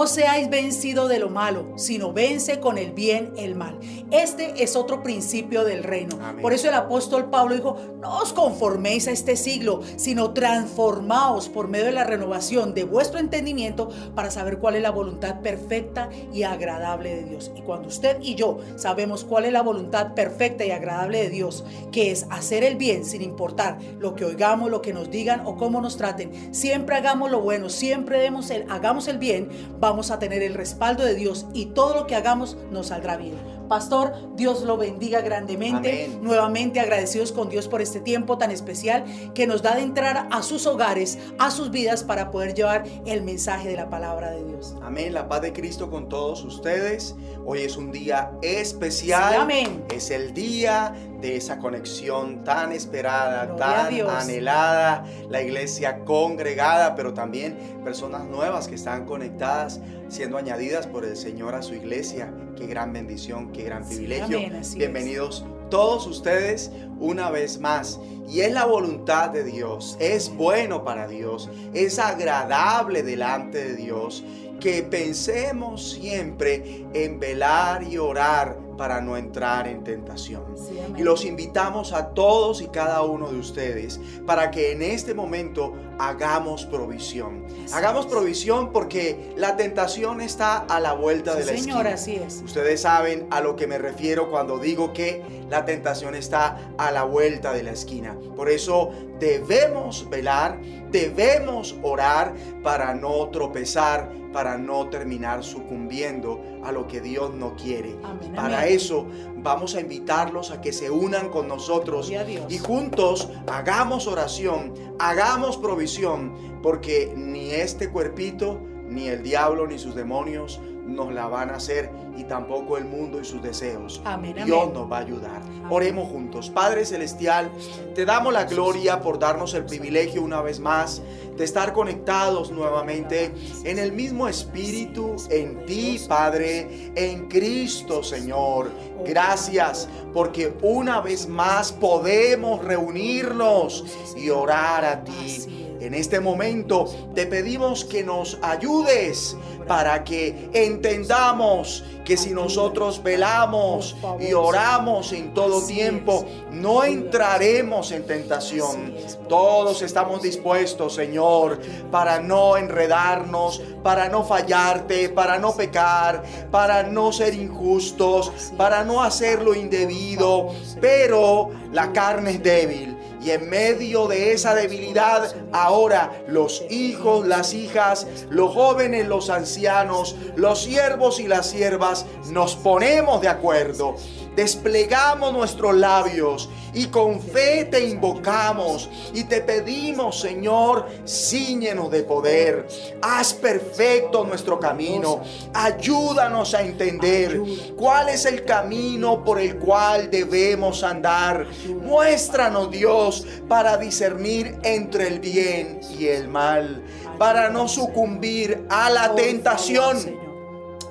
No seáis vencido de lo malo, sino vence con el bien el mal. Este es otro principio del reino. Amén. Por eso el apóstol Pablo dijo, no os conforméis a este siglo, sino transformaos por medio de la renovación de vuestro entendimiento para saber cuál es la voluntad perfecta y agradable de Dios. Y cuando usted y yo sabemos cuál es la voluntad perfecta y agradable de Dios, que es hacer el bien sin importar lo que oigamos, lo que nos digan o cómo nos traten, siempre hagamos lo bueno, siempre demos el, hagamos el bien, vamos a tener el respaldo de Dios y todo lo que hagamos nos saldrá bien. Pastor, Dios lo bendiga grandemente. Amén. Nuevamente agradecidos con Dios por este tiempo tan especial que nos da de entrar a sus hogares, a sus vidas para poder llevar el mensaje de la palabra de Dios. Amén, la paz de Cristo con todos ustedes. Hoy es un día especial. Sí, amén. Es el día de esa conexión tan esperada, Gloria tan anhelada, la iglesia congregada, pero también personas nuevas que están conectadas, siendo añadidas por el Señor a su iglesia. Qué gran bendición, qué gran Sí, privilegio. amén, así es. Bienvenidos todos ustedes una vez más. Y es la voluntad de Dios, es bueno para Dios, es agradable delante de Dios que pensemos siempre en velar y orar para no entrar en tentación. Sí. Y los invitamos a todos y cada uno de ustedes para que en este momento hagamos provisión. Así Hagamos es. provisión porque la tentación está a la vuelta de la Señor, esquina. así es. Ustedes saben a lo que me refiero cuando digo que la tentación está a la vuelta de la esquina. Por eso debemos velar, debemos orar para no tropezar, para no terminar sucumbiendo a lo que Dios no quiere. Amén, Para amén. eso vamos a invitarlos a que se unan con nosotros y juntos hagamos oración, hagamos provisión, porque ni este cuerpito, ni el diablo, ni sus demonios nos la van a hacer y tampoco el mundo y sus deseos. Amén, Dios nos va a ayudar. Oremos juntos. Padre Celestial, te damos la gloria por darnos el privilegio una vez más de estar conectados nuevamente en el mismo espíritu, en ti, Padre, en Cristo, Señor. Gracias porque una vez más podemos reunirnos y orar a ti. En este momento te pedimos que nos ayudes para que entendamos que si nosotros velamos y oramos en todo tiempo, no entraremos en tentación. Todos estamos dispuestos, Señor, para no enredarnos, para no fallarte, para no pecar, para no ser injustos, para no hacer lo indebido. Pero la carne es débil. Y en medio de esa debilidad, ahora los hijos, las hijas, los jóvenes, los ancianos, los siervos y las siervas, nos ponemos de acuerdo. Desplegamos nuestros labios y con fe te invocamos y te pedimos, Señor, ciñenos de poder. Haz perfecto nuestro camino. Ayúdanos a entender cuál es el camino por el cual debemos andar. Muéstranos, Dios, para discernir entre el bien y el mal, para no sucumbir a la tentación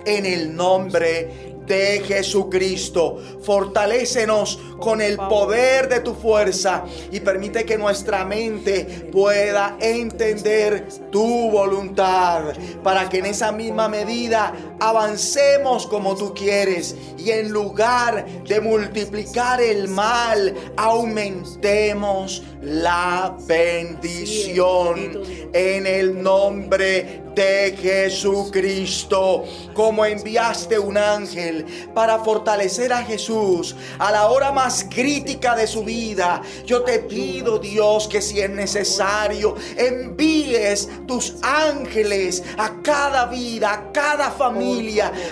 en el nombre de Jesucristo. Fortalécenos con el poder de tu fuerza y permite que nuestra mente pueda entender tu voluntad para que en esa misma medida avancemos como tú quieres y en lugar de multiplicar el mal, aumentemos la bendición en el nombre de Jesucristo. Como enviaste un ángel para fortalecer a Jesús a la hora más crítica de su vida, yo te pido, Dios, que si es necesario, envíes tus ángeles a cada vida, a cada familia,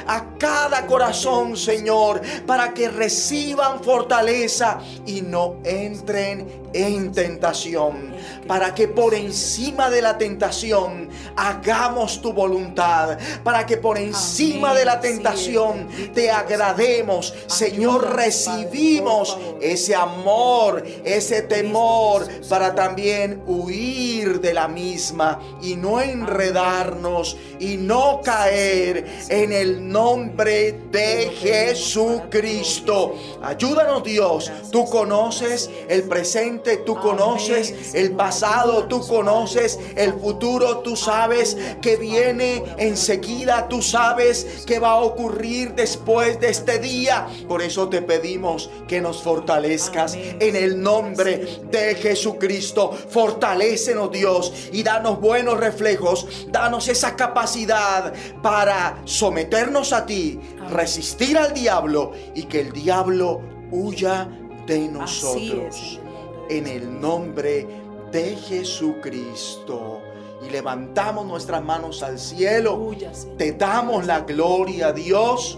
a cada corazón, Señor, para que reciban fortaleza y no entren en tentación, para que por encima de la tentación hagamos tu voluntad, para que por encima Amén. de la tentación te agrademos. Señor, recibimos ese amor, ese temor, para también huir de la misma y no enredarnos y no caer en el nombre de Jesucristo. Ayúdanos Dios, tú conoces el presente presente, tú conoces el pasado, tú conoces el futuro, tú sabes que viene enseguida, tú sabes que va a ocurrir después de este día. Por eso te pedimos que nos fortalezcas en el nombre de Jesucristo. Fortalécenos Dios y danos buenos reflejos, danos esa capacidad para someternos a ti, resistir al diablo y que el diablo huya de nosotros. En el nombre de Jesucristo. Y levantamos nuestras manos al cielo. Te damos la gloria a Dios.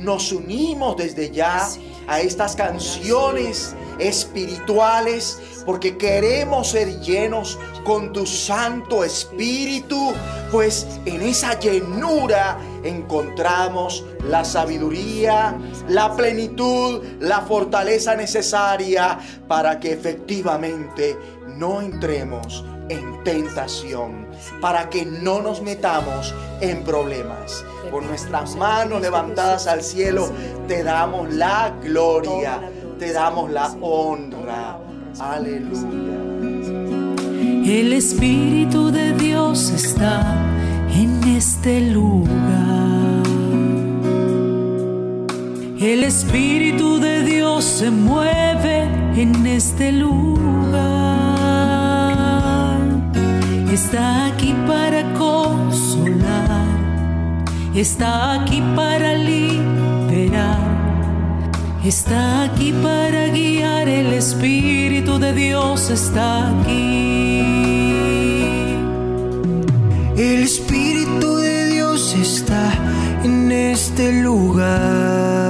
Nos unimos desde ya a estas canciones espirituales porque queremos ser llenos con tu Santo Espíritu, pues en esa llenura encontramos la sabiduría, la plenitud, la fortaleza necesaria para que efectivamente no entremos en tentación, para que no nos metamos en problemas. Con nuestras manos levantadas al cielo, te damos la gloria, te damos la honra. Aleluya. El Espíritu de Dios está en este lugar. El Espíritu de Dios se mueve en este lugar. Está aquí para consolar. Está aquí para liberar. Está aquí para guiar, el Espíritu de Dios está aquí. El Espíritu de Dios está en este lugar.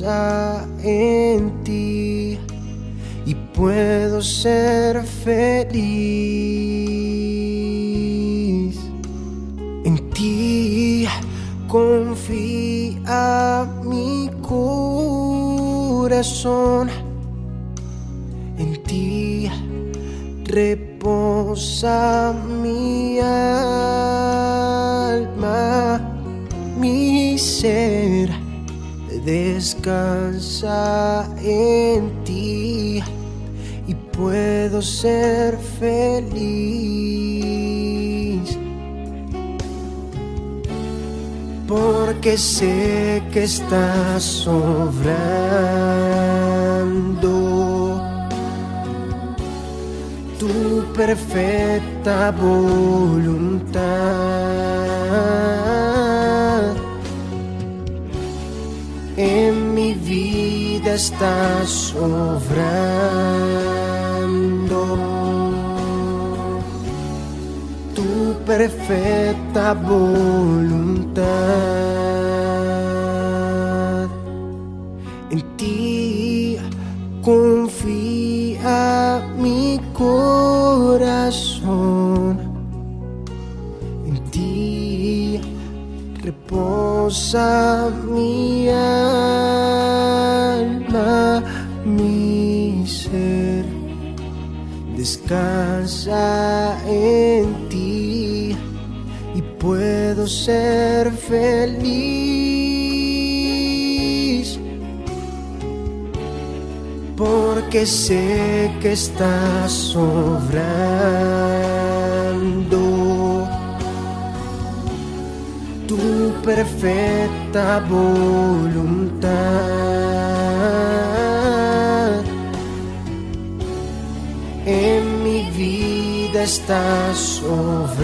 En ti y puedo ser feliz. En ti confía mi corazón. En ti reposa mi alma, mi ser. Descansa en ti y puedo ser feliz. porque sé que estás sobrando tu perfecta voluntad. En mi vida estás sobrando tu perfecta voluntad. En ti confía mi corazón. Reposa mi alma, mi ser. Descansa en ti y puedo ser feliz. Porque sé que estás sobrando perfecta voluntad en mi vida estás sobrando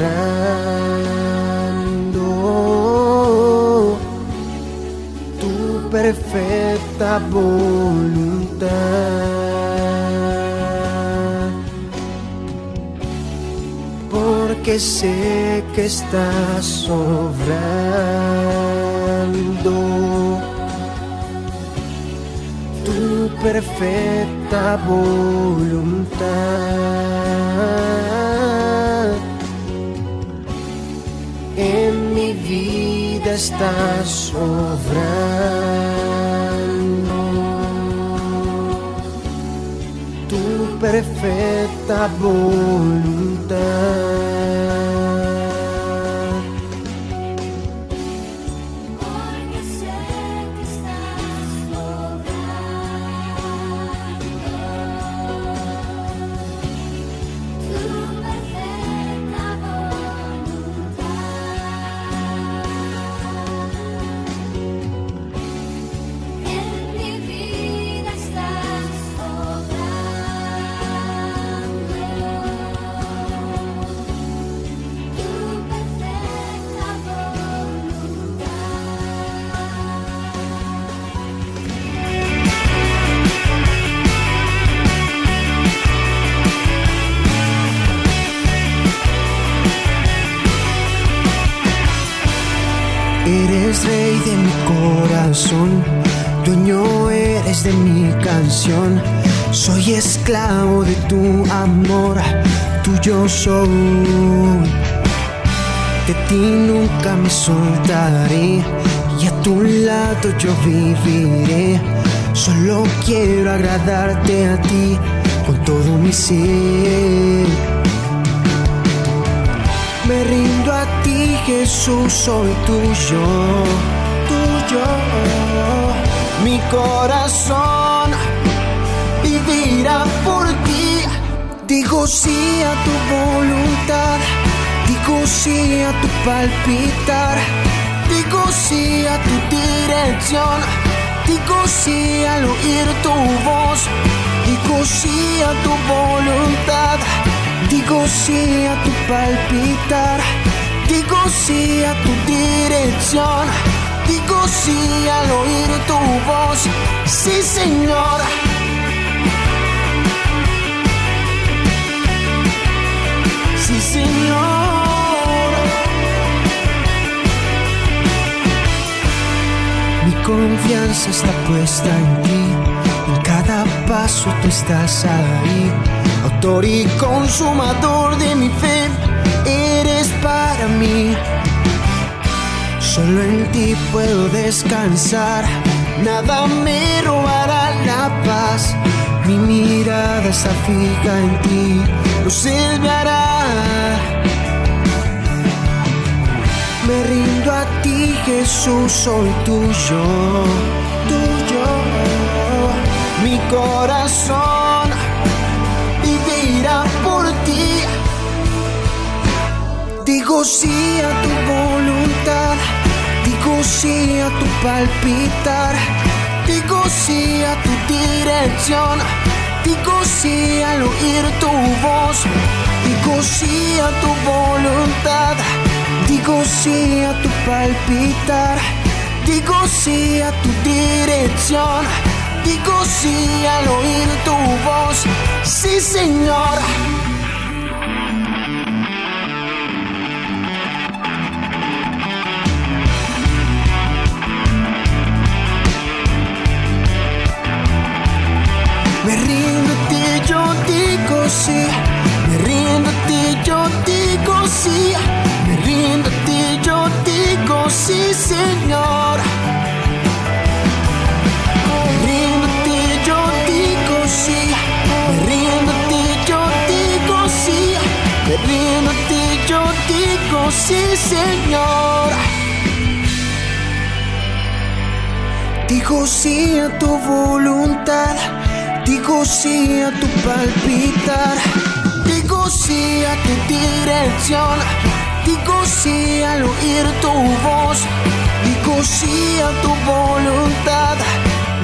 tu perfecta voluntad. Porque sé que estás sobrando tu perfecta voluntad. En mi vida estás sobrando tu perfecta voluntad. Soy esclavo de tu amor, tuyo soy. De ti nunca me soltaré y a tu lado yo viviré. Solo quiero agradarte a ti con todo mi ser. Me rindo a ti, Jesús, soy tuyo, tuyo. Mi corazón Digo sí a tu voluntad, digo sí a tu palpitar, digo sí a tu dirección, digo sí al oír tu voz, digo sí a tu voluntad, digo sí a tu palpitar, digo sí a tu dirección, digo sí al oír tu voz, sí Señor. Sí, Señor. Mi confianza está puesta en ti. En cada paso tú estás ahí. Autor y consumador de mi fe, eres para mí. Solo en ti puedo descansar. Nada me robará la paz. Mi mirada está fija en ti. No se me hará. Me rindo a ti, Jesús, soy tuyo, tuyo. Mi corazón vivirá por ti. Digo sí a tu voluntad, digo sí a tu palpitar, digo sí a tu dirección, digo sí al oír tu voz, digo sí a tu voluntad, digo sí a tu palpitar, digo sí a tu dirección, digo sí al oír tu voz, sí Señor. Sí, Señor. Digo sí a tu voluntad, digo sí a tu palpitar, digo sí a tu dirección, digo sí al oír tu voz, digo sí a tu voluntad,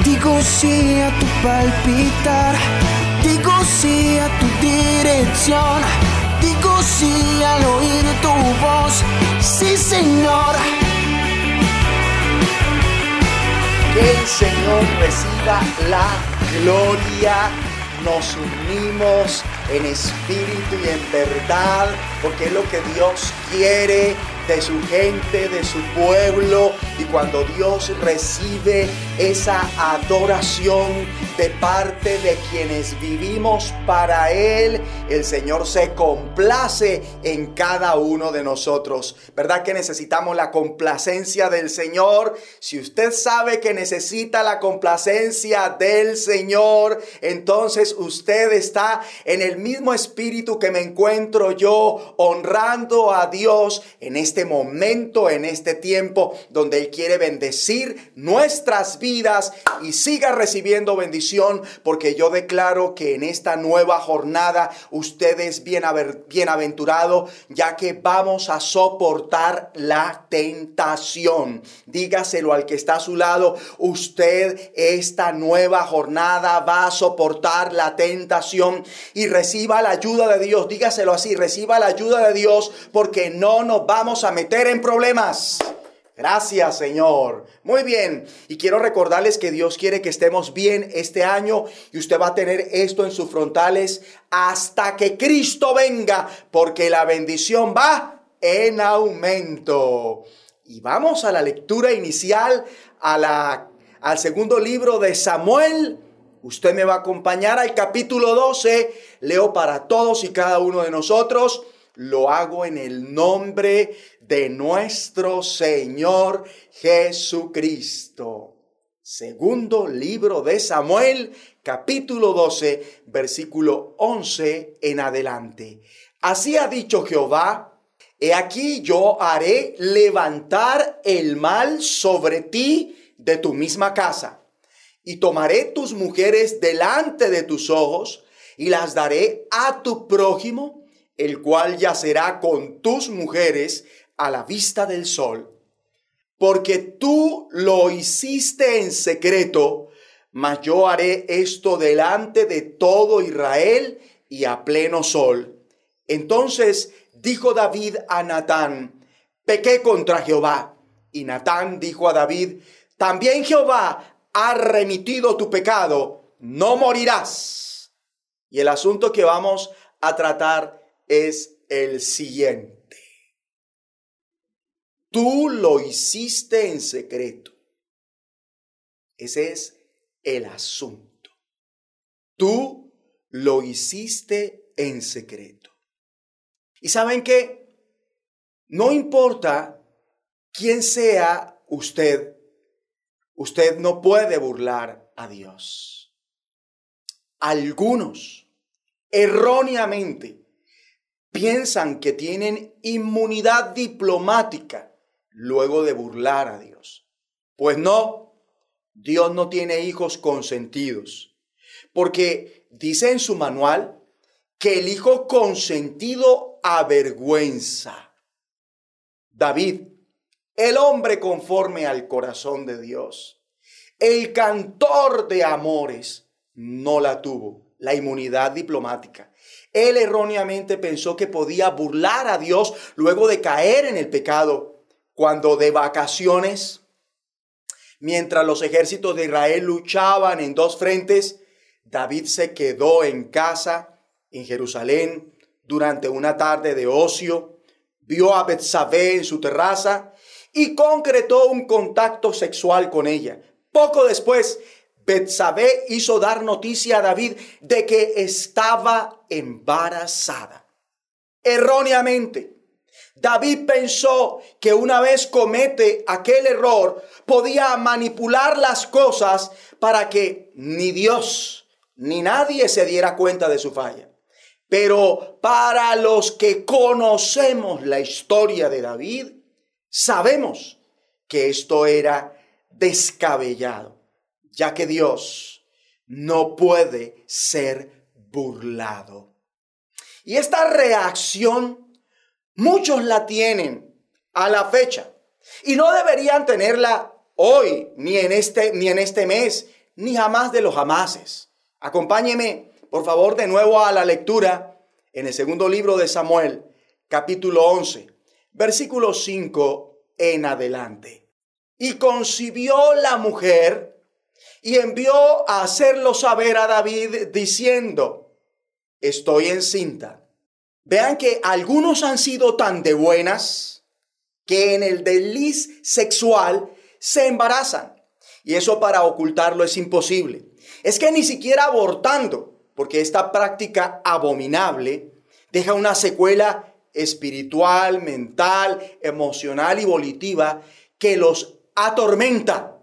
digo sí a tu palpitar, digo sí a tu dirección, digo sí al oír tu voz, sí Señor. Que el Señor reciba la gloria. Nos unimos en espíritu y en verdad, porque es lo que Dios quiere de su gente, de su pueblo. Y cuando Dios recibe esa adoración de parte de quienes vivimos para Él, el Señor se complace en cada uno de nosotros. ¿Verdad que necesitamos la complacencia del Señor? Si usted sabe que necesita la complacencia del Señor, entonces usted está en el mismo espíritu que me encuentro yo, honrando a Dios en este momento, en este tiempo donde Él quiere bendecir nuestras vidas y siga recibiendo bendición, porque yo declaro que en esta nueva jornada usted es bienaventurado, ya que vamos a soportar la tentación. Dígaselo al que está a su lado, usted esta nueva jornada va a soportar la tentación y reciba la ayuda de Dios. Dígaselo así, reciba la ayuda de Dios porque no nos vamos a meter en problemas. Gracias, Señor. Muy bien. Y quiero recordarles que Dios quiere que estemos bien este año y usted va a tener esto en sus frontales hasta que Cristo venga, porque la bendición va en aumento. Y vamos a la lectura inicial, a la, al segundo libro de Samuel. Usted me va a acompañar al capítulo 12. Leo para todos y cada uno de nosotros. Lo hago en el nombre de nuestro Señor Jesucristo. Segundo libro de Samuel, capítulo 12, versículo 11 en adelante. Así ha dicho Jehová, he aquí yo haré levantar el mal sobre ti de tu misma casa, y tomaré tus mujeres delante de tus ojos, y las daré a tu prójimo, el cual yacerá con tus mujeres a la vista del sol. Porque tú lo hiciste en secreto, mas yo haré esto delante de todo Israel y a pleno sol. Entonces dijo David a Natán, pequé contra Jehová. Y Natán dijo a David, también Jehová ha remitido tu pecado, no morirás. Y el asunto que vamos a tratar es el siguiente. Tú lo hiciste en secreto. Ese es el asunto. Tú lo hiciste en secreto. Y saben que no importa quién sea usted, usted no puede burlar a Dios. Algunos erróneamente piensan que tienen inmunidad diplomática luego de burlar a Dios. Pues no, Dios no tiene hijos consentidos, porque dice en su manual que el hijo consentido avergüenza. David, el hombre conforme al corazón de Dios, el cantor de amores, no la tuvo, la inmunidad diplomática. Él erróneamente pensó que podía burlar a Dios luego de caer en el pecado, cuando de vacaciones, mientras los ejércitos de Israel luchaban en dos frentes, David se quedó en casa en Jerusalén durante una tarde de ocio, vio a Betsabé en su terraza y concretó un contacto sexual con ella. Poco después, Betsabé hizo dar noticia a David de que estaba embarazada. Erróneamente, David pensó que una vez comete aquel error, podía manipular las cosas para que ni Dios ni nadie se diera cuenta de su falla. Pero para los que conocemos la historia de David, sabemos que esto era descabellado, ya que Dios no puede ser burlado. Y esta reacción muchos la tienen a la fecha y no deberían tenerla hoy, ni en este, ni en este mes, ni jamás de los jamases. Acompáñeme, por favor, de nuevo a la lectura en el segundo libro de Samuel, capítulo 11, versículo 5 en adelante. Y concibió la mujer y envió a hacerlo saber a David diciendo, estoy encinta. Vean que algunos han sido tan de buenas que en el desliz sexual se embarazan. Y eso para ocultarlo es imposible. Es que ni siquiera abortando, porque esta práctica abominable deja una secuela espiritual, mental, emocional y volitiva que los atormenta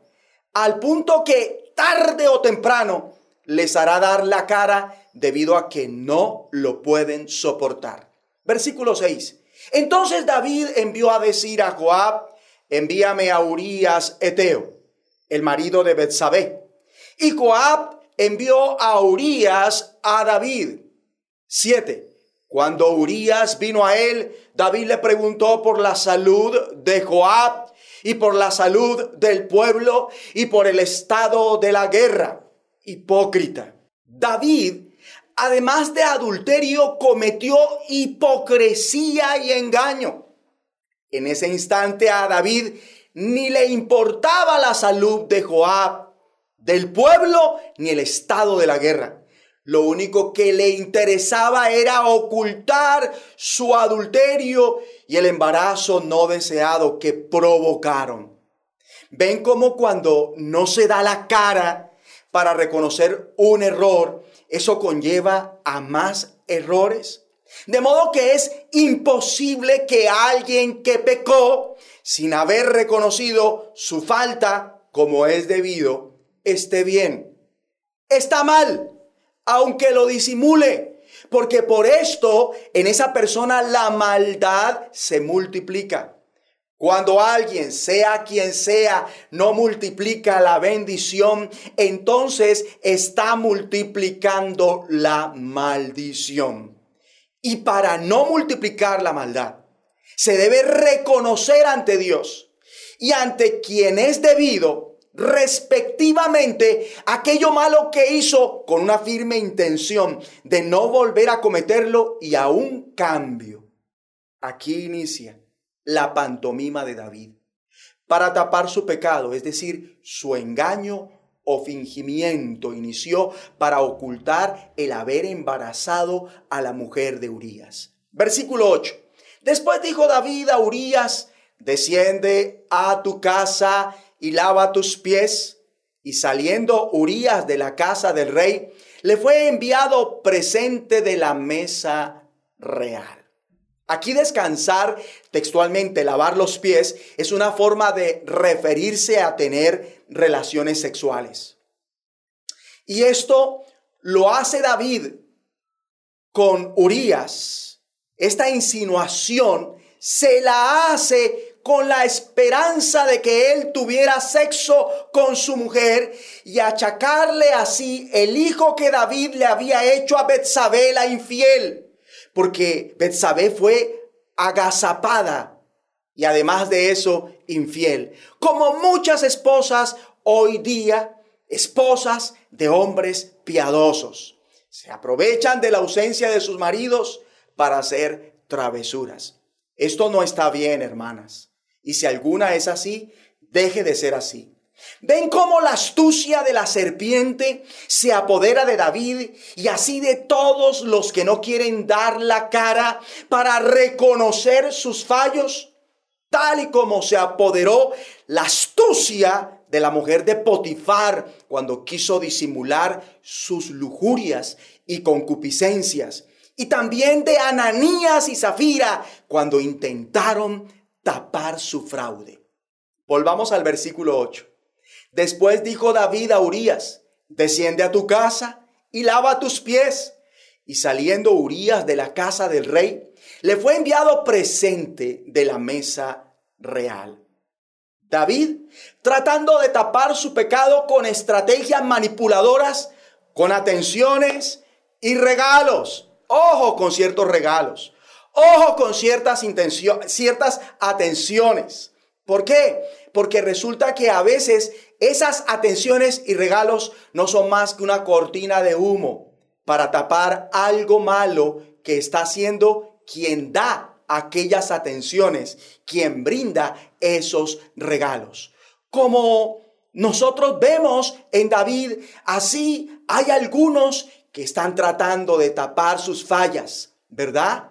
al punto que tarde o temprano les hará dar la cara debido a que no lo pueden soportar. Versículo 6. Entonces David envió a decir a Joab, envíame a Urías Eteo, el marido de Betsabé. Y Joab envió a Urías a David. 7. Cuando Urías vino a él, David le preguntó por la salud de Joab y por la salud del pueblo y por el estado de la guerra. Hipócrita. David, además de adulterio, cometió hipocresía y engaño. En ese instante a David ni le importaba la salud de Joab, del pueblo, ni el estado de la guerra. Lo único que le interesaba era ocultar su adulterio y el embarazo no deseado que provocaron. Ven cómo cuando no se da la cara para reconocer un error, eso conlleva a más errores. De modo que es imposible que alguien que pecó sin haber reconocido su falta como es debido, esté bien. Está mal, aunque lo disimule, porque por esto en esa persona la maldad se multiplica. Cuando alguien, sea quien sea, no multiplica la bendición, entonces está multiplicando la maldición. Y para no multiplicar la maldad, se debe reconocer ante Dios y ante quien es debido, respectivamente, aquello malo que hizo con una firme intención de no volver a cometerlo y a un cambio. Aquí inicia la pantomima de David para tapar su pecado, es decir, su engaño o fingimiento inició para ocultar el haber embarazado a la mujer de Urías. Versículo 8. Después dijo David a Urías, desciende a tu casa y lava tus pies. Y saliendo Urías de la casa del rey, le fue enviado presente de la mesa real. Aquí descansar, textualmente lavar los pies, es una forma de referirse a tener relaciones sexuales. Y esto lo hace David con Urías. Esta insinuación se la hace con la esperanza de que él tuviera sexo con su mujer y achacarle así el hijo que David le había hecho a Betsabé la infiel porque Betsabé fue agazapada y además de eso infiel, como muchas esposas hoy día, esposas de hombres piadosos. Se aprovechan de la ausencia de sus maridos para hacer travesuras. Esto no está bien, hermanas. Y si alguna es así, deje de ser así. Ven cómo la astucia de la serpiente se apodera de David y así de todos los que no quieren dar la cara para reconocer sus fallos, tal y como se apoderó la astucia de la mujer de Potifar cuando quiso disimular sus lujurias y concupiscencias, y también de Ananías y Zafira cuando intentaron tapar su fraude. Volvamos al versículo 8. Después dijo David a Urías, desciende a tu casa y lava tus pies. Y saliendo Urías de la casa del rey, le fue enviado presente de la mesa real. David, tratando de tapar su pecado con estrategias manipuladoras, con atenciones y regalos. Ojo con ciertos regalos. Ojo con ciertas ciertas atenciones. ¿Por qué? Porque resulta que a veces esas atenciones y regalos no son más que una cortina de humo para tapar algo malo que está haciendo quien da aquellas atenciones, quien brinda esos regalos. Como nosotros vemos en David, así hay algunos que están tratando de tapar sus fallas, ¿verdad?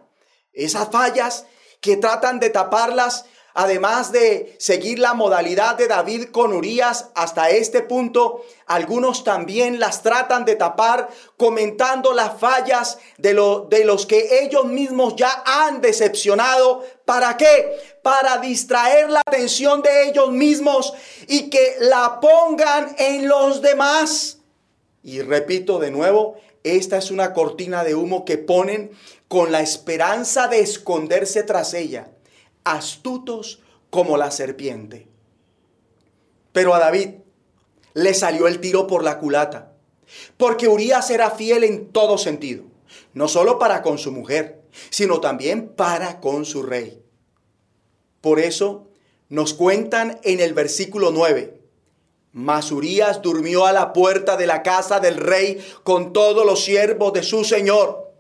Esas fallas que tratan de taparlas además de seguir la modalidad de David con Urias hasta este punto, algunos también las tratan de tapar comentando las fallas de, de los que ellos mismos ya han decepcionado. ¿Para qué? Para distraer la atención de ellos mismos y que la pongan en los demás. Y repito de nuevo, esta es una cortina de humo que ponen con la esperanza de esconderse tras ella astutos como la serpiente. Pero a David le salió el tiro por la culata, porque Urias era fiel en todo sentido, no solo para con su mujer, sino también para con su rey. Por eso nos cuentan en el versículo 9, mas Urias durmió a la puerta de la casa del rey con todos los siervos de su señor,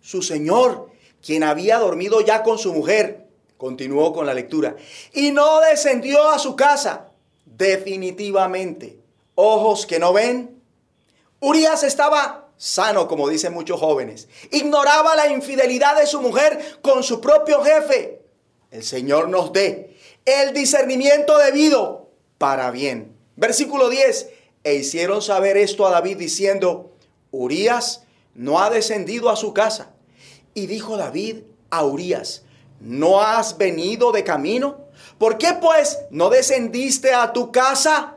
su señor, quien había dormido ya con su mujer Continuó con la lectura. Y no descendió a su casa. Definitivamente. Ojos que no ven. Urias estaba sano, como dicen muchos jóvenes. Ignoraba la infidelidad de su mujer con su propio jefe. El Señor nos dé el discernimiento debido para bien. Versículo 10. E hicieron saber esto a David diciendo, Urias no ha descendido a su casa. Y dijo David a Urias, ¿no has venido de camino? ¿Por qué pues no descendiste a tu casa?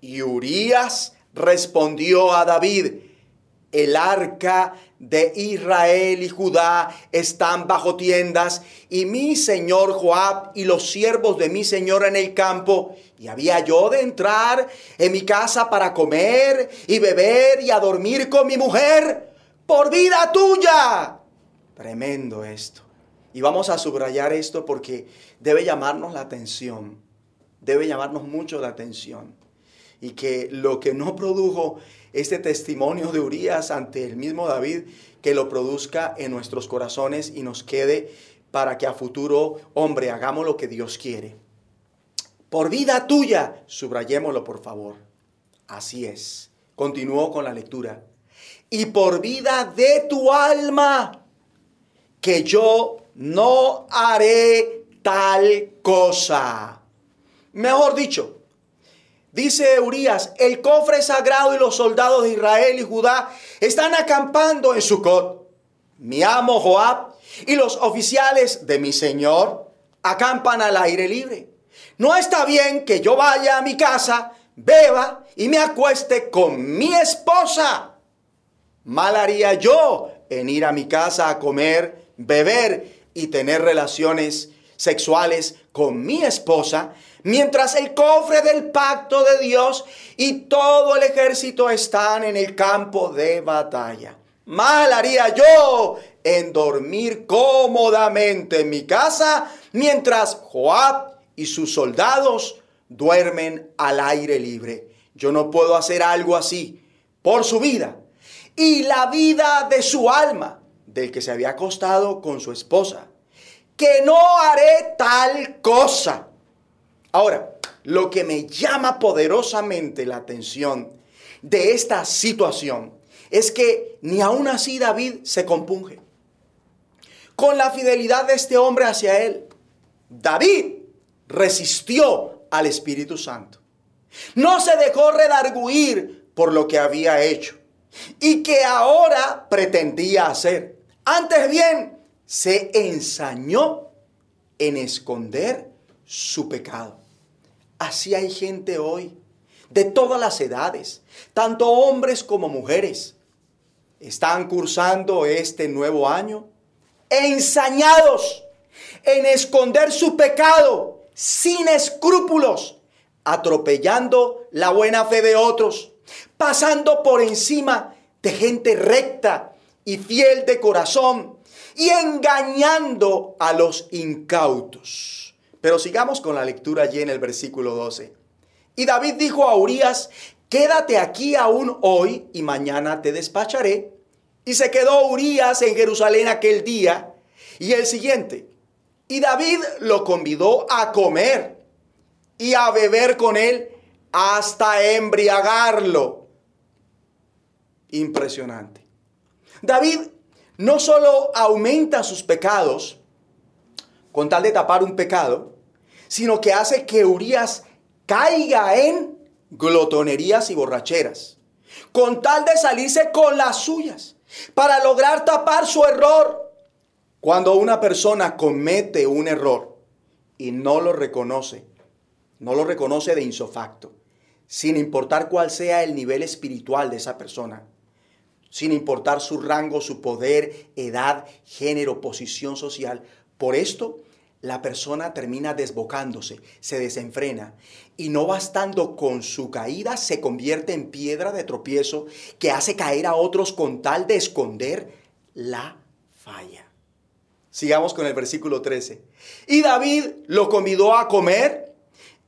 Y Urías respondió a David, el arca de Israel y Judá están bajo tiendas, y mi señor Joab y los siervos de mi señor en el campo, y había yo de entrar en mi casa para comer y beber y a dormir con mi mujer, por vida tuya. Tremendo esto. Y vamos a subrayar esto porque debe llamarnos la atención, debe llamarnos mucho la atención. Y que lo que no produjo este testimonio de Urias ante el mismo David, que lo produzca en nuestros corazones y nos quede para que a futuro, hombre, hagamos lo que Dios quiere. Por vida tuya, subrayémoslo por favor. Así es. Continuó con la lectura. Y por vida de tu alma, que yo no haré tal cosa. Mejor dicho, Dice Urias, el cofre sagrado y los soldados de Israel y Judá están acampando en Sucot. Mi amo Joab y los oficiales de mi señor acampan al aire libre. No está bien que yo vaya a mi casa, beba y me acueste con mi esposa. Mal haría yo en ir a mi casa a comer, beber y tener relaciones sexuales con mi esposa mientras el cofre del pacto de Dios y todo el ejército están en el campo de batalla. Mal haría yo en dormir cómodamente en mi casa mientras Joab y sus soldados duermen al aire libre. Yo no puedo hacer algo así por su vida y la vida de su alma, del que se había acostado con su esposa, que no haré tal cosa. Ahora, lo que me llama poderosamente la atención de esta situación es que ni aún así David se compunge. Con la fidelidad de este hombre hacia él, David resistió al Espíritu Santo. No se dejó redarguir por lo que había hecho y que ahora pretendía hacer. Antes bien, se ensañó en esconder su pecado. Así hay gente hoy, de todas las edades, tanto hombres como mujeres. Están cursando este nuevo año ensañados en esconder su pecado sin escrúpulos, atropellando la buena fe de otros, pasando por encima de gente recta y fiel de corazón y engañando a los incautos. Pero sigamos con la lectura allí en el versículo 12. Y David dijo a Urias, quédate aquí aún hoy y mañana te despacharé. Y se quedó Urias en Jerusalén aquel día y el siguiente. Y David lo convidó a comer y a beber con él hasta embriagarlo. Impresionante. David no solo aumenta sus pecados con tal de tapar un pecado, sino que hace que Urias caiga en glotonerías y borracheras, con tal de salirse con las suyas, para lograr tapar su error. Cuando una persona comete un error y no lo reconoce, no lo reconoce de insofacto, sin importar cuál sea el nivel espiritual de esa persona, sin importar su rango, su poder, edad, género, posición social. Por esto, la persona termina desbocándose, se desenfrena y no bastando con su caída, se convierte en piedra de tropiezo que hace caer a otros con tal de esconder la falla. Sigamos con el versículo 13. Y David lo convidó a comer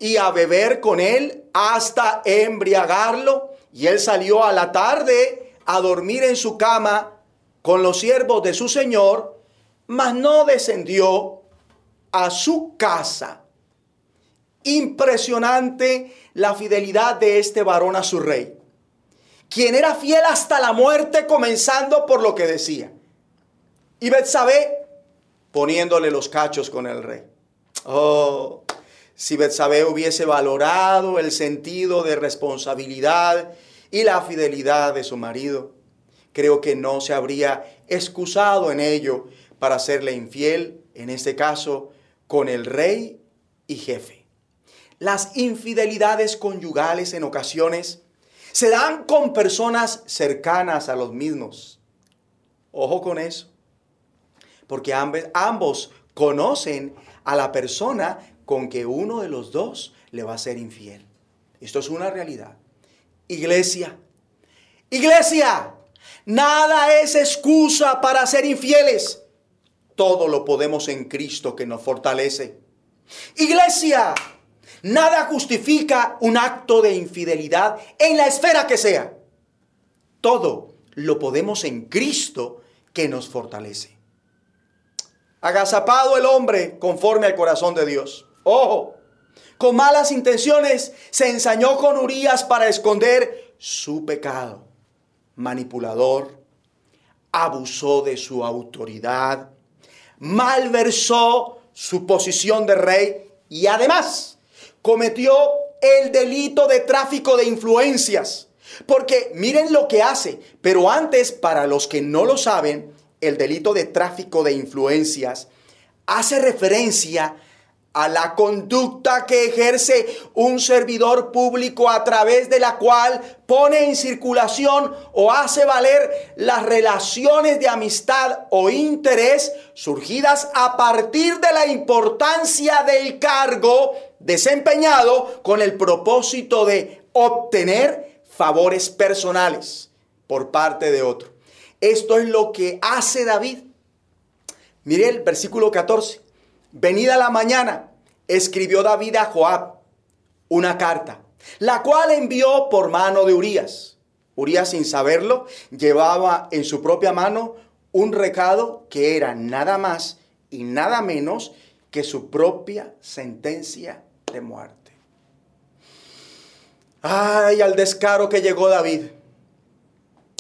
y a beber con él hasta embriagarlo. Y él salió a la tarde a dormir en su cama con los siervos de su señor, mas no descendió a su casa. Impresionante la fidelidad de este varón a su rey, quien era fiel hasta la muerte, comenzando por lo que decía. Y Betsabé poniéndole los cachos con el rey. Oh, si Betsabé hubiese valorado el sentido de responsabilidad y la fidelidad de su marido, creo que no se habría excusado en ello para serle infiel, en este caso, con el rey y jefe. Las infidelidades conyugales en ocasiones se dan con personas cercanas a los mismos. Ojo con eso. Porque ambos, ambos conocen a la persona con que uno de los dos le va a ser infiel. Esto es una realidad. Iglesia, iglesia, nada es excusa para ser infieles. Todo lo podemos en Cristo que nos fortalece. Iglesia, nada justifica un acto de infidelidad en la esfera que sea. Todo lo podemos en Cristo que nos fortalece. Agazapado el hombre conforme al corazón de Dios. Ojo, con malas intenciones se ensañó con Urias para esconder su pecado. Manipulador, abusó de su autoridad, malversó su posición de rey y además cometió el delito de tráfico de influencias. Porque miren lo que hace, pero antes, para los que no lo saben, el delito de tráfico de influencias hace referencia a la conducta que ejerce un servidor público a través de la cual pone en circulación o hace valer las relaciones de amistad o interés surgidas a partir de la importancia del cargo desempeñado con el propósito de obtener favores personales por parte de otro. Esto es lo que hace David. Mire el versículo 14. Venida la mañana, escribió David a Joab una carta, la cual envió por mano de Urías. Urías, sin saberlo, llevaba en su propia mano un recado que era nada más y nada menos que su propia sentencia de muerte. Ay, al descaro que llegó David.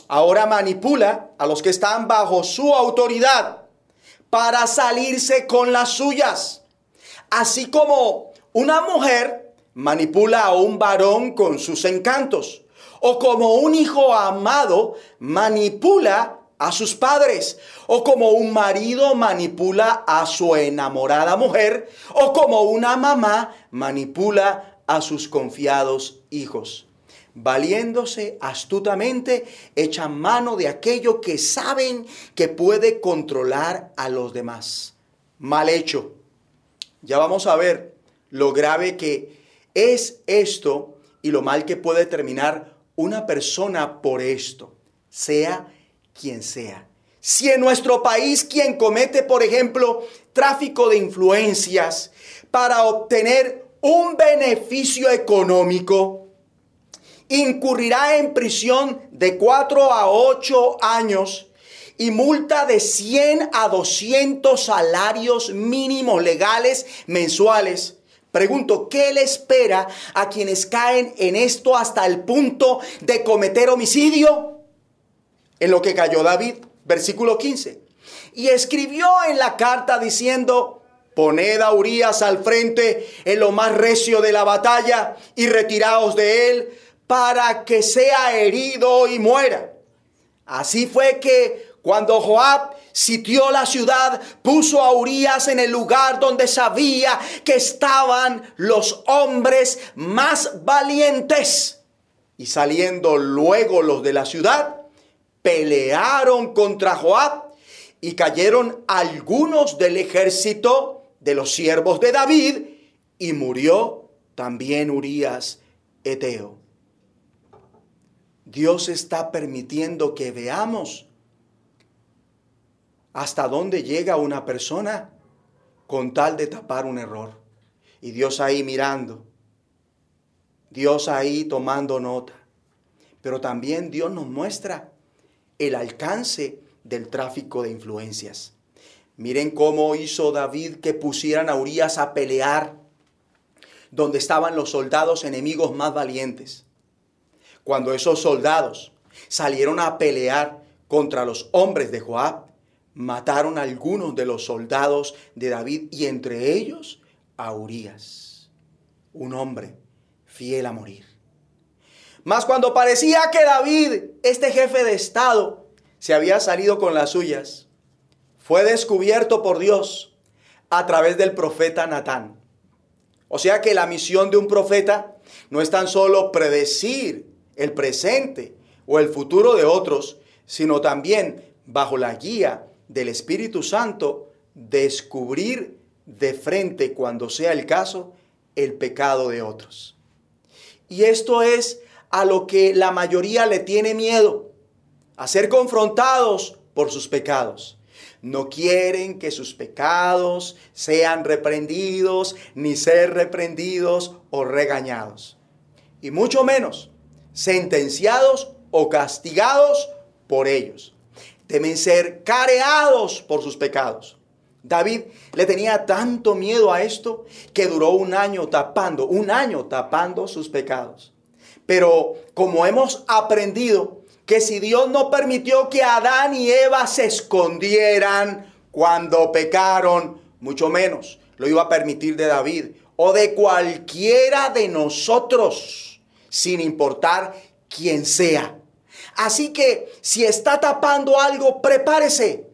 Ahora manipula a los que están bajo su autoridad para salirse con las suyas. Así como una mujer manipula a un varón con sus encantos. O como un hijo amado manipula a sus padres. O como un marido manipula a su enamorada mujer. O como una mamá manipula a sus confiados hijos. Valiéndose astutamente, echan mano de aquello que saben que puede controlar a los demás. Mal hecho. Ya vamos a ver lo grave que es esto y lo mal que puede terminar una persona por esto, sea quien sea. Si en nuestro país quien comete, por ejemplo, tráfico de influencias para obtener un beneficio económico, incurrirá en prisión de 4 a 8 años y multa de 100 a 200 salarios mínimos legales mensuales. Pregunto, ¿qué le espera a quienes caen en esto hasta el punto de cometer homicidio? En lo que cayó David, versículo 15. Y escribió en la carta diciendo, poned a Urias al frente en lo más recio de la batalla y retiraos de él para que sea herido y muera. Así fue que cuando Joab sitió la ciudad, puso a Urias en el lugar donde sabía que estaban los hombres más valientes. Y saliendo luego los de la ciudad, pelearon contra Joab y cayeron algunos del ejército de los siervos de David y murió también Urias Eteo. Dios está permitiendo que veamos hasta dónde llega una persona con tal de tapar un error. Y Dios ahí mirando, Dios ahí tomando nota. Pero también Dios nos muestra el alcance del tráfico de influencias. Miren cómo hizo David que pusieran a Urias a pelear donde estaban los soldados enemigos más valientes. Cuando esos soldados salieron a pelear contra los hombres de Joab, mataron a algunos de los soldados de David y entre ellos a Urias, un hombre fiel a morir. Mas cuando parecía que David, este jefe de Estado, se había salido con las suyas, fue descubierto por Dios a través del profeta Natán. O sea que la misión de un profeta no es tan solo predecir el presente o el futuro de otros, sino también bajo la guía del Espíritu Santo, descubrir de frente, cuando sea el caso, el pecado de otros. Y esto es a lo que la mayoría le tiene miedo, a ser confrontados por sus pecados. No quieren que sus pecados sean reprendidos, ni ser reprendidos o regañados. Y mucho menos sentenciados o castigados por ellos. Temen ser careados por sus pecados. David le tenía tanto miedo a esto que duró un año tapando, un año tapando sus pecados. Pero como hemos aprendido que si Dios no permitió que Adán y Eva se escondieran cuando pecaron, mucho menos lo iba a permitir de David o de cualquiera de nosotros, sin importar quién sea. Así que si está tapando algo, prepárese.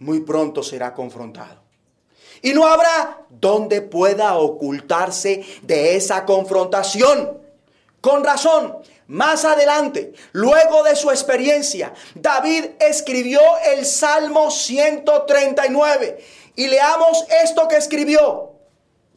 Muy pronto será confrontado. Y no habrá donde pueda ocultarse de esa confrontación. Con razón, más adelante, luego de su experiencia, David escribió el Salmo 139. Y leamos esto que escribió.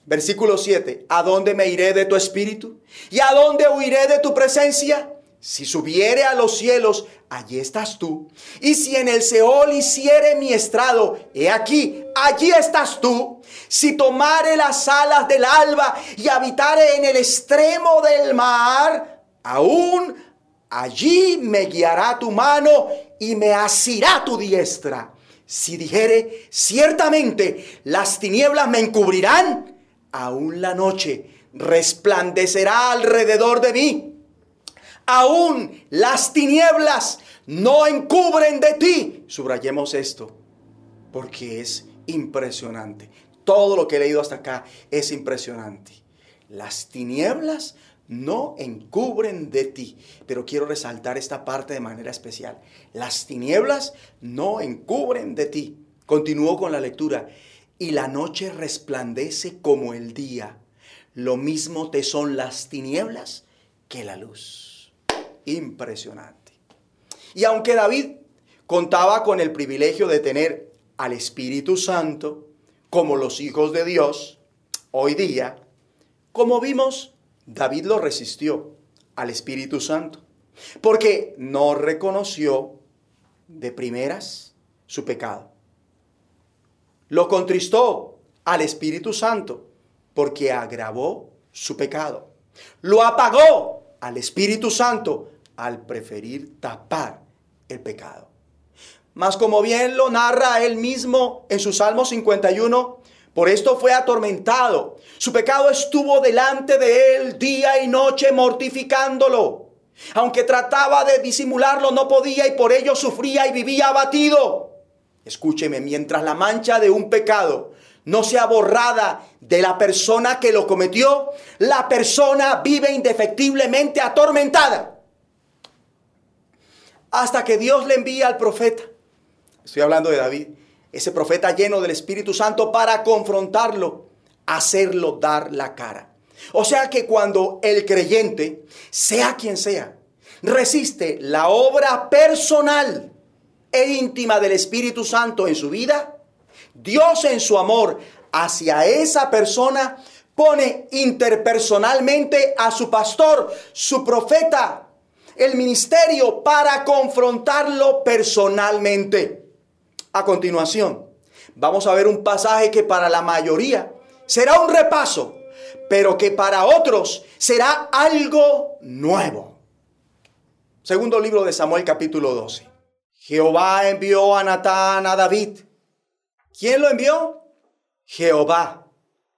Versículo 7. ¿A dónde me iré de tu espíritu? ¿Y a dónde huiré de tu presencia? Si subiere a los cielos, allí estás tú. Y si en el Seol hiciere mi estrado, he aquí, allí estás tú. Si tomare las alas del alba y habitare en el extremo del mar, aún allí me guiará tu mano y me asirá tu diestra. Si dijere, ciertamente las tinieblas me encubrirán, aún la noche resplandecerá alrededor de mí. Aún las tinieblas no encubren de ti. Subrayemos esto, porque es impresionante. Todo lo que he leído hasta acá es impresionante. Las tinieblas no encubren de ti. Pero quiero resaltar esta parte de manera especial. Las tinieblas no encubren de ti. Continúo con la lectura. Y la noche resplandece como el día. Lo mismo te son las tinieblas que la luz. Impresionante. Y aunque David contaba con el privilegio de tener al Espíritu Santo como los hijos de Dios, hoy día, como vimos, David lo resistió al Espíritu Santo, porque no reconoció de primeras su pecado. Lo contristó al Espíritu Santo, porque agravó su pecado. Lo apagó al Espíritu Santo al preferir tapar el pecado. Mas como bien lo narra él mismo en su Salmo 51, por esto fue atormentado. Su pecado estuvo delante de él día y noche mortificándolo. Aunque trataba de disimularlo, no podía y por ello sufría y vivía abatido. Escúcheme, mientras la mancha de un pecado no sea borrada de la persona que lo cometió, la persona vive indefectiblemente atormentada. Hasta que Dios le envía al profeta. Estoy hablando de David ese profeta lleno del Espíritu Santo para confrontarlo, hacerlo dar la cara. O sea que cuando el creyente, sea quien sea, resiste la obra personal e íntima del Espíritu Santo en su vida, Dios en su amor hacia esa persona pone interpersonalmente a su pastor, su profeta, el ministerio para confrontarlo personalmente. A continuación, vamos a ver un pasaje que para la mayoría será un repaso, pero que para otros será algo nuevo. Segundo libro de Samuel capítulo 12. Jehová envió a Natán a David. ¿Quién lo envió? Jehová.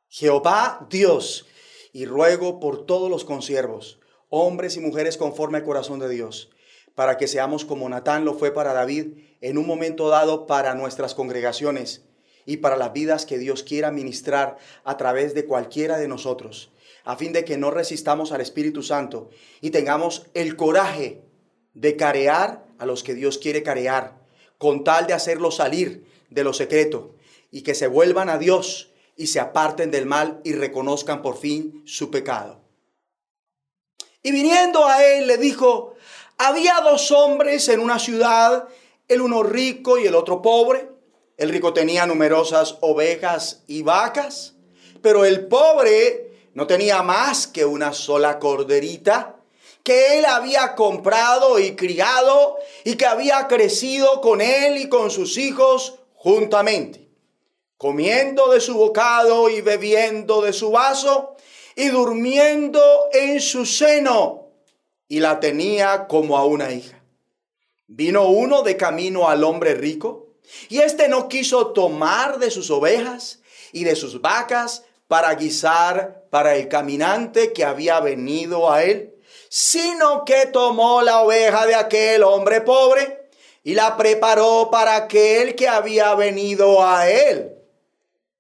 Jehová Dios. Y ruego por todos los consiervos, hombres y mujeres conforme al corazón de Dios, para que seamos como Natán lo fue para David en un momento dado para nuestras congregaciones y para las vidas que Dios quiera ministrar a través de cualquiera de nosotros, a fin de que no resistamos al Espíritu Santo y tengamos el coraje de carear a los que Dios quiere carear, con tal de hacerlos salir de lo secreto y que se vuelvan a Dios y se aparten del mal y reconozcan por fin su pecado. Y viniendo a él le dijo, había dos hombres en una ciudad el uno rico y el otro pobre. El rico tenía numerosas ovejas y vacas, pero el pobre no tenía más que una sola corderita que él había comprado y criado y que había crecido con él y con sus hijos juntamente, comiendo de su bocado y bebiendo de su vaso y durmiendo en su seno, y la tenía como a una hija. Vino uno de camino al hombre rico, y éste no quiso tomar de sus ovejas y de sus vacas para guisar para el caminante que había venido a él, sino que tomó la oveja de aquel hombre pobre y la preparó para aquel que había venido a él.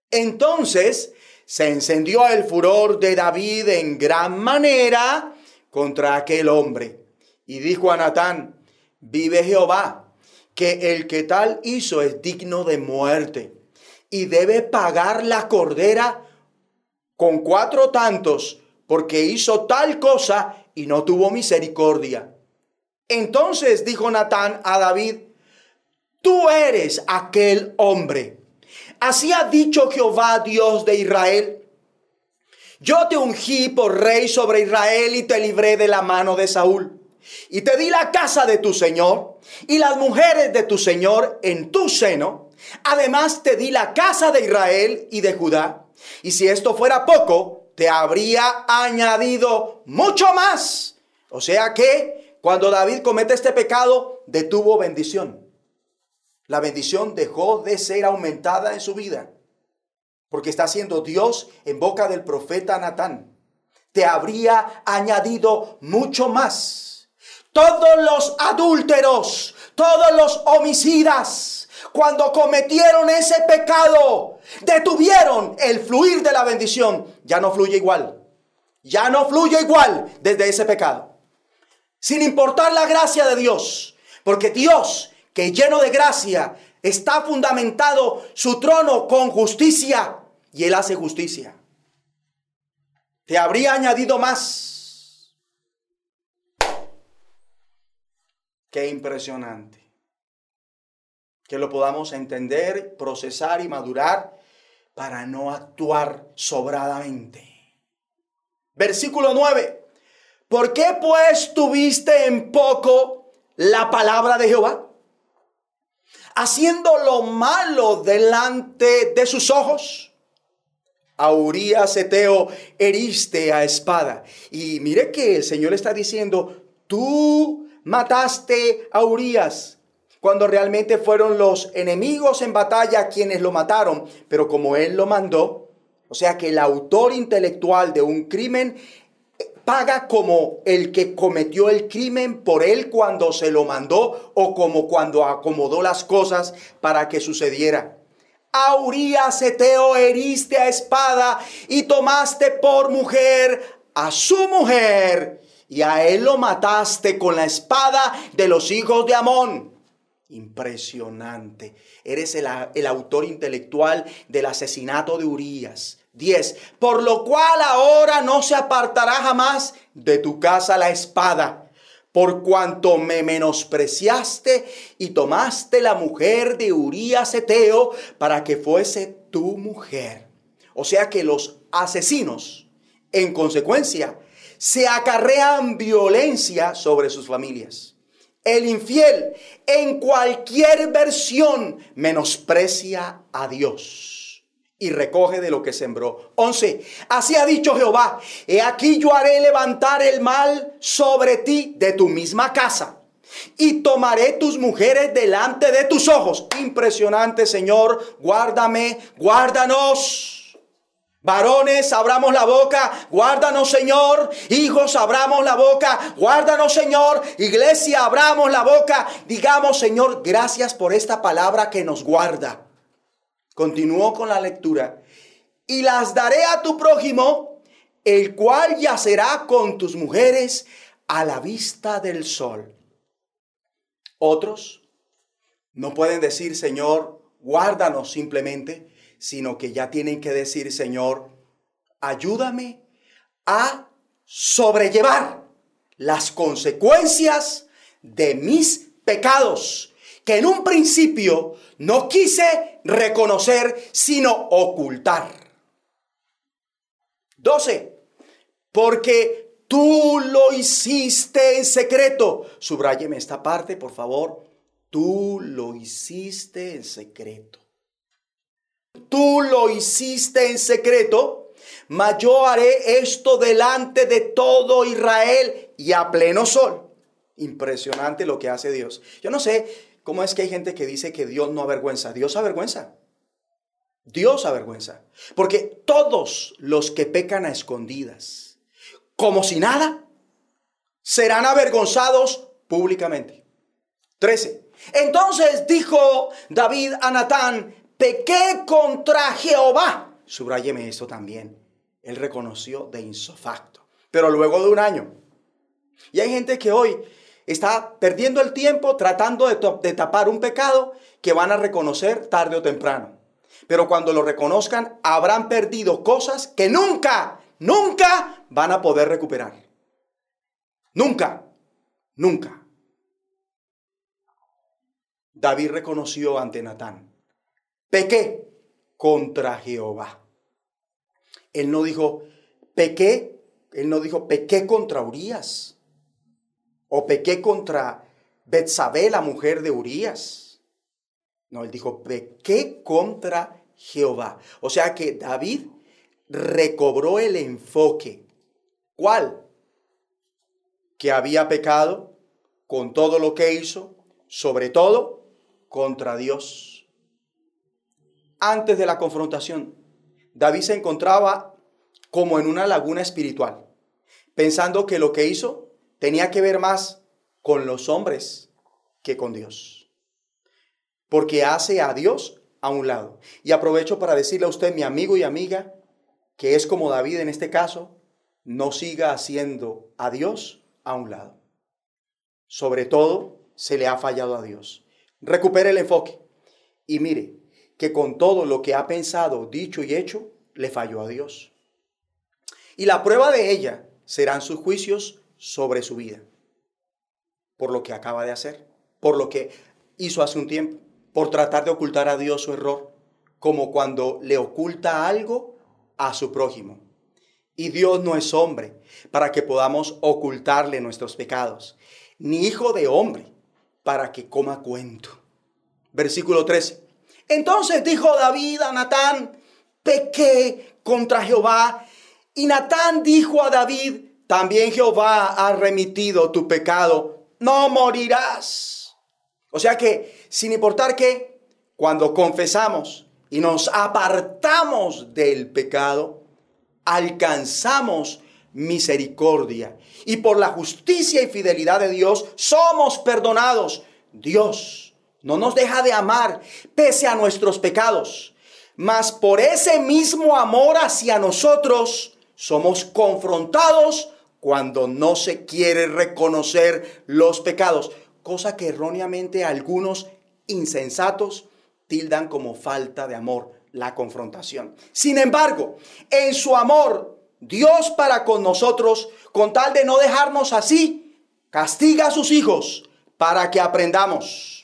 Entonces se encendió el furor de David en gran manera contra aquel hombre. Y dijo a Natán, vive Jehová, que el que tal hizo es digno de muerte y debe pagar la cordera con cuatro tantos, porque hizo tal cosa y no tuvo misericordia. Entonces dijo Natán a David, tú eres aquel hombre. Así ha dicho Jehová, Dios de Israel. Yo te ungí por rey sobre Israel y te libré de la mano de Saúl. Y te di la casa de tu Señor y las mujeres de tu Señor en tu seno. Además te di la casa de Israel y de Judá. Y si esto fuera poco, te habría añadido mucho más. O sea que cuando David comete este pecado, detuvo bendición. La bendición dejó de ser aumentada en su vida. Porque está siendo Dios en boca del profeta Natán. Te habría añadido mucho más. Todos los adúlteros, todos los homicidas, cuando cometieron ese pecado, detuvieron el fluir de la bendición. Ya no fluye igual. Ya no fluye igual desde ese pecado. Sin importar la gracia de Dios. Porque Dios, que lleno de gracia, está fundamentado su trono con justicia. Y Él hace justicia. Te habría añadido más. Qué impresionante. Que lo podamos entender, procesar y madurar para no actuar sobradamente. Versículo 9. ¿Por qué pues tuviste en poco la palabra de Jehová? Haciendo lo malo delante de sus ojos. A Urías Eteo heriste a espada. Y mire que el Señor está diciendo, tú mataste a Urías cuando realmente fueron los enemigos en batalla quienes lo mataron, pero como él lo mandó, o sea que el autor intelectual de un crimen eh, paga como el que cometió el crimen por él cuando se lo mandó o como cuando acomodó las cosas para que sucediera. A Urías Eteo heriste a espada y tomaste por mujer a su mujer y a él lo mataste con la espada de los hijos de Amón. Impresionante. Eres el, el, autor intelectual del asesinato de Urías. 10. Por lo cual ahora no se apartará jamás de tu casa la espada, por cuanto me menospreciaste y tomaste la mujer de Urías Eteo para que fuese tu mujer. O sea que los asesinos, en consecuencia, se acarrean violencia sobre sus familias. El infiel en cualquier versión menosprecia a Dios y recoge de lo que sembró. 11. Así ha dicho Jehová, he aquí yo haré levantar el mal sobre ti de tu misma casa y tomaré tus mujeres delante de tus ojos. Impresionante, Señor, guárdame, guárdanos. Varones, abramos la boca, guárdanos Señor. Hijos, abramos la boca, guárdanos Señor. Iglesia, abramos la boca. Digamos Señor, gracias por esta palabra que nos guarda. Continuó con la lectura. Y las daré a tu prójimo, el cual yacerá con tus mujeres a la vista del sol. Otros no pueden decir, Señor, guárdanos simplemente sino que ya tienen que decir, Señor, ayúdame a sobrellevar las consecuencias de mis pecados que en un principio no quise reconocer, sino ocultar. 12. Porque tú lo hiciste en secreto. Subráyeme esta parte, por favor. Tú lo hiciste en secreto. Tú lo hiciste en secreto, mas yo haré esto delante de todo Israel y a pleno sol. Impresionante lo que hace Dios. Yo no sé cómo es que hay gente que dice que Dios no avergüenza. Dios avergüenza. Dios avergüenza. Porque todos los que pecan a escondidas, como si nada, serán avergonzados públicamente. 13. Entonces dijo David a Natán, pequé contra Jehová. Subrayeme esto también. Él reconoció de insofacto. Pero luego de un año. Y hay gente que hoy está perdiendo el tiempo tratando de, tapar un pecado que van a reconocer tarde o temprano. Pero cuando lo reconozcan, habrán perdido cosas que nunca, nunca van a poder recuperar. Nunca, nunca. David reconoció ante Natán, pequé contra Jehová. Él no dijo, pequé, él no dijo, pequé contra Urias, o pequé contra Betsabé, la mujer de Urias. No, él dijo, pequé contra Jehová. O sea que David recobró el enfoque. ¿Cuál? Que había pecado con todo lo que hizo, sobre todo contra Dios. Antes de la confrontación, David se encontraba como en una laguna espiritual, pensando que lo que hizo tenía que ver más con los hombres que con Dios. Porque hace a Dios a un lado. Y aprovecho para decirle a usted, mi amigo y amiga, que es como David en este caso, no siga haciendo a Dios a un lado. Sobre todo, se le ha fallado a Dios. Recupere el enfoque y mire que con todo lo que ha pensado, dicho y hecho, le falló a Dios. Y la prueba de ella serán sus juicios sobre su vida, por lo que acaba de hacer, por lo que hizo hace un tiempo, por tratar de ocultar a Dios su error, como cuando le oculta algo a su prójimo. Y Dios no es hombre para que podamos ocultarle nuestros pecados, ni hijo de hombre para que coma cuento. Versículo 13. Entonces dijo David a Natán, pequé contra Jehová. Y Natán dijo a David, también Jehová ha remitido tu pecado, no morirás. O sea que, sin importar que, cuando confesamos y nos apartamos del pecado, alcanzamos misericordia. Y por la justicia y fidelidad de Dios somos perdonados. Dios no nos deja de amar pese a nuestros pecados. Mas por ese mismo amor hacia nosotros somos confrontados cuando no se quiere reconocer los pecados. Cosa que erróneamente algunos insensatos tildan como falta de amor, la confrontación. Sin embargo, en su amor, Dios para con nosotros, con tal de no dejarnos así, castiga a sus hijos para que aprendamos.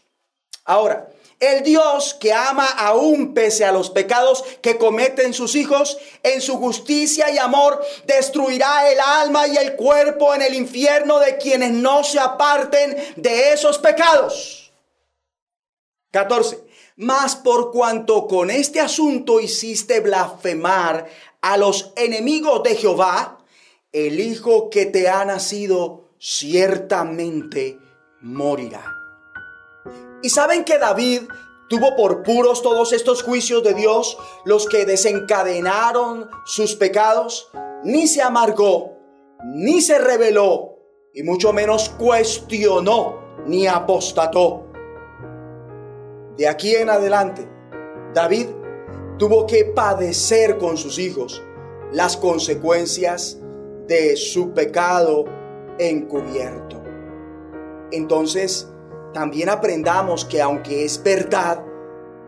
Ahora, el Dios que ama aún pese a los pecados que cometen sus hijos, en su justicia y amor destruirá el alma y el cuerpo en el infierno de quienes no se aparten de esos pecados. 14. Mas por cuanto con este asunto hiciste blasfemar a los enemigos de Jehová, el hijo que te ha nacido ciertamente morirá. Y saben que David tuvo por puros todos estos juicios de Dios, los que desencadenaron sus pecados, ni se amargó, ni se rebeló, y mucho menos cuestionó, ni apostató. De aquí en adelante, David tuvo que padecer con sus hijos las consecuencias de su pecado encubierto. Entonces, también aprendamos que aunque es verdad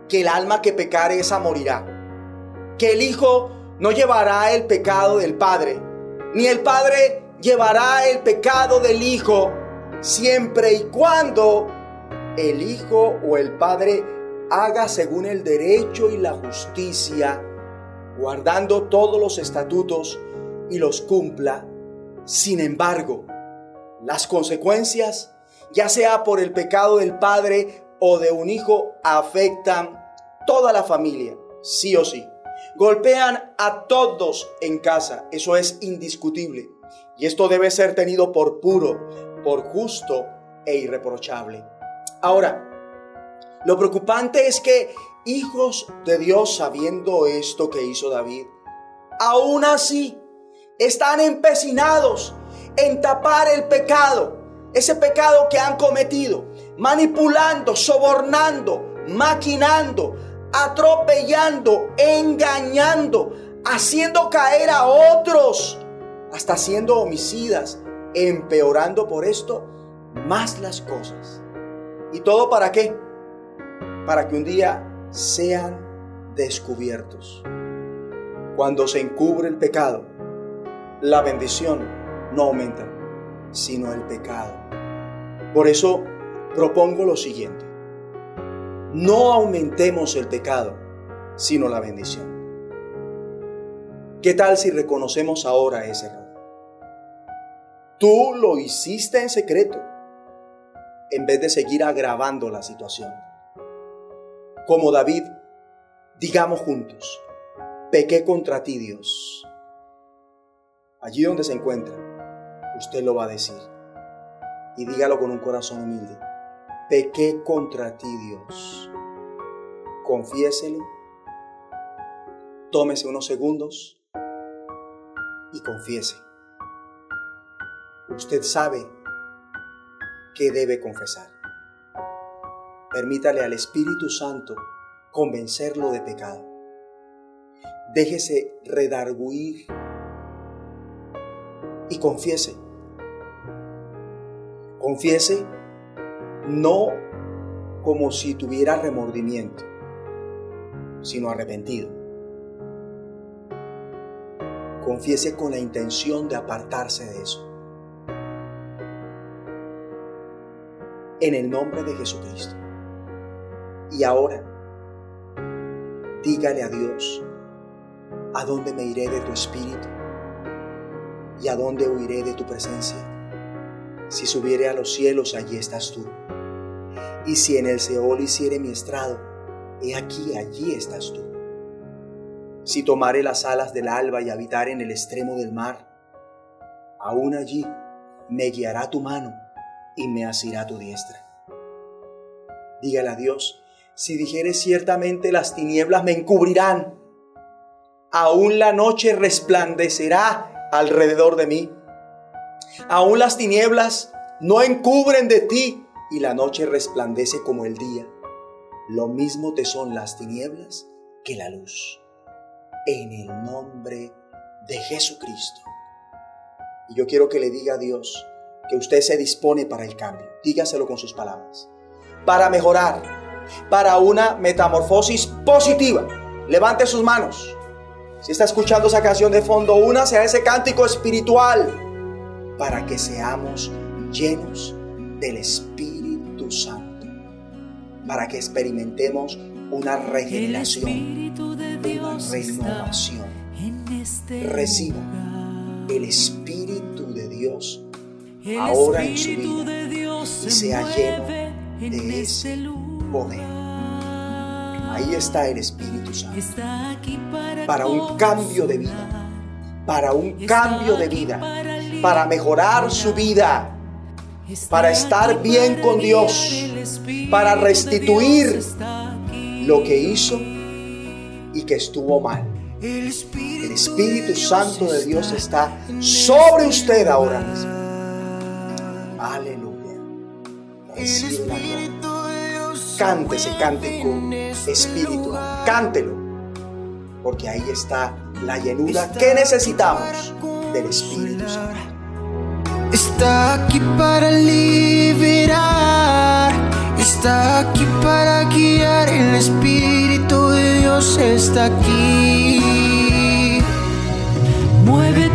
que el alma que pecare esa morirá, que el Hijo no llevará el pecado del Padre, ni el Padre llevará el pecado del Hijo, siempre y cuando el Hijo o el Padre haga según el derecho y la justicia, guardando todos los estatutos y los cumpla. Sin embargo, las consecuencias, ya sea por el pecado del padre o de un hijo, afectan toda la familia, sí o sí. Golpean a todos en casa, eso es indiscutible. Y esto debe ser tenido por puro, por justo e irreprochable. Ahora, lo preocupante es que hijos de Dios, sabiendo esto que hizo David, aún así están empecinados en tapar el pecado, ese pecado que han cometido, manipulando, sobornando, maquinando, atropellando, engañando, haciendo caer a otros, hasta siendo homicidas, empeorando por esto más las cosas. ¿Y todo para qué? Para que un día sean descubiertos. Cuando se encubre el pecado, la bendición no aumenta, sino el pecado. Por eso propongo lo siguiente. No aumentemos el pecado, sino la bendición. ¿Qué tal si reconocemos ahora ese error? Tú lo hiciste en secreto, en vez de seguir agravando la situación. Como David, digamos juntos, pequé contra ti Dios. Allí donde se encuentra, usted lo va a decir. Y dígalo con un corazón humilde. Pequé contra ti Dios. Confiéselo. Tómese unos segundos y confiese. Usted sabe que debe confesar. Permítale al Espíritu Santo convencerlo de pecado. Déjese redarguir y confiese. Confiese no como si tuviera remordimiento, sino arrepentido. Confiese con la intención de apartarse de eso. En el nombre de Jesucristo. Y ahora, dígale a Dios, ¿a dónde me iré de tu espíritu? ¿Y a dónde huiré de tu presencia? Si subiere a los cielos, allí estás tú. Y si en el Seol hiciere mi estrado, he aquí, allí estás tú. Si tomare las alas del alba y habitar en el extremo del mar, aún allí me guiará tu mano y me asirá tu diestra. Dígale a Dios, si dijere ciertamente las tinieblas me encubrirán, aún la noche resplandecerá alrededor de mí. Aún las tinieblas no encubren de ti y la noche resplandece como el día. Lo mismo te son las tinieblas que la luz. En el nombre de Jesucristo. Y yo quiero que le diga a Dios que usted se dispone para el cambio. Dígaselo con sus palabras. Para mejorar, para una metamorfosis positiva. Levante sus manos. Si está escuchando esa canción de fondo, únase a ese cántico espiritual para que seamos llenos del Espíritu Santo. Para que experimentemos una regeneración, una renovación. en este Reciba el Espíritu de Dios ahora en su vida y se sea lleno de ese ese poder. Ahí está el Espíritu Santo. Para, un cambio de vida. Para un cambio de vida. Para mejorar su vida. Para estar bien con Dios, para restituir. Lo que hizo y que estuvo mal. El El Espíritu Santo de Dios está sobre usted ahora mismo. Aleluya. Recibe la gloria. Cante ese cántico espíritu. Cántelo. Porque ahí está la llenura que necesitamos del Espíritu. Está aquí para liberar, está aquí para guiar, el Espíritu de Dios está aquí. Muévete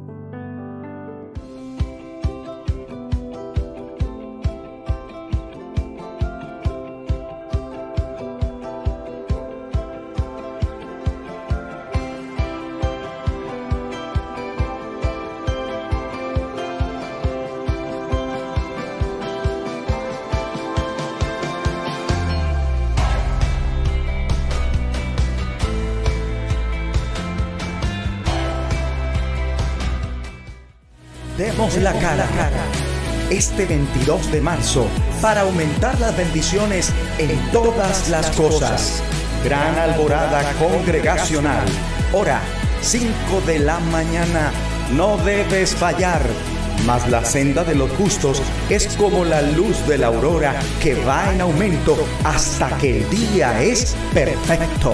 Este 22 de marzo para aumentar las bendiciones en todas las cosas. Gran alborada congregacional. Hora 5 de la mañana. No debes fallar. Mas la senda de los justos es como la luz de la aurora que va en aumento hasta que el día es perfecto.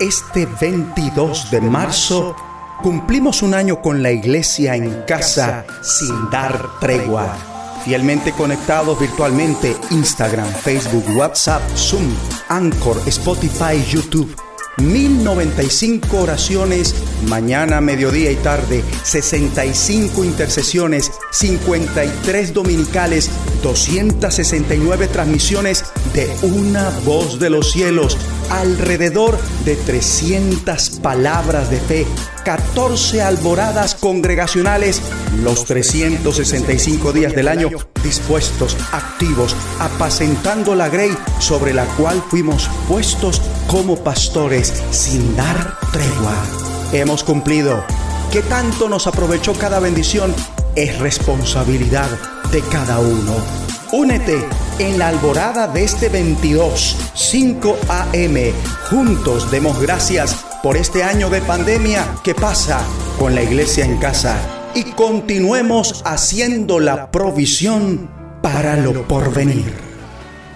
Este 22 de marzo cumplimos un año con la iglesia en casa sin dar tregua. Fielmente conectados virtualmente Instagram, Facebook, WhatsApp, Zoom, Anchor, Spotify, YouTube. 1095 oraciones mañana, mediodía y tarde, 65 intercesiones, 53 dominicales, 269 transmisiones de una voz de los cielos, alrededor de 300 palabras de fe, 14 alboradas congregacionales, los 365 días del año dispuestos, activos, apacentando la grey sobre la cual fuimos puestos como pastores sin dar tregua. Hemos cumplido. ¿Qué tanto nos aprovechó cada bendición? Es responsabilidad de cada uno. Únete en la alborada de este 22, 5 a.m. Juntos demos gracias por este año de pandemia que pasa con la iglesia en casa y continuemos haciendo la provisión para lo porvenir.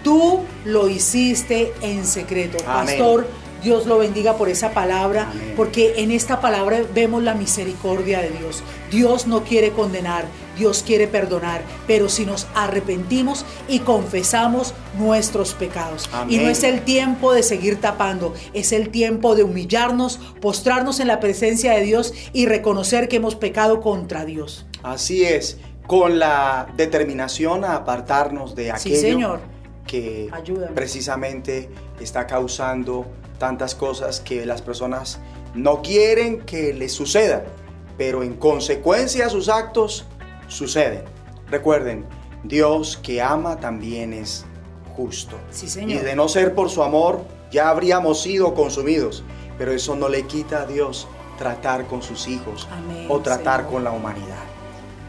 Tú lo hiciste en secreto. Amén. Pastor, Dios lo bendiga por esa palabra, Amén. porque en esta palabra vemos la misericordia de Dios. Dios no quiere condenar, Dios quiere perdonar, pero si nos arrepentimos y confesamos nuestros pecados. Y no es el tiempo de seguir tapando, es el tiempo de humillarnos, postrarnos en la presencia de Dios y reconocer que hemos pecado contra Dios. Así es, con la determinación a apartarnos de Sí, aquello Señor. que Ayúdame. precisamente está causando tantas cosas que las personas no quieren que les sucedan, pero en consecuencia sus actos suceden. Recuerden, Dios que ama también es justo. Sí, Y Señor. de no ser por su amor, ya habríamos sido consumidos. Pero eso no le quita a Dios tratar con sus hijos Amén, o tratar Señor. con la humanidad.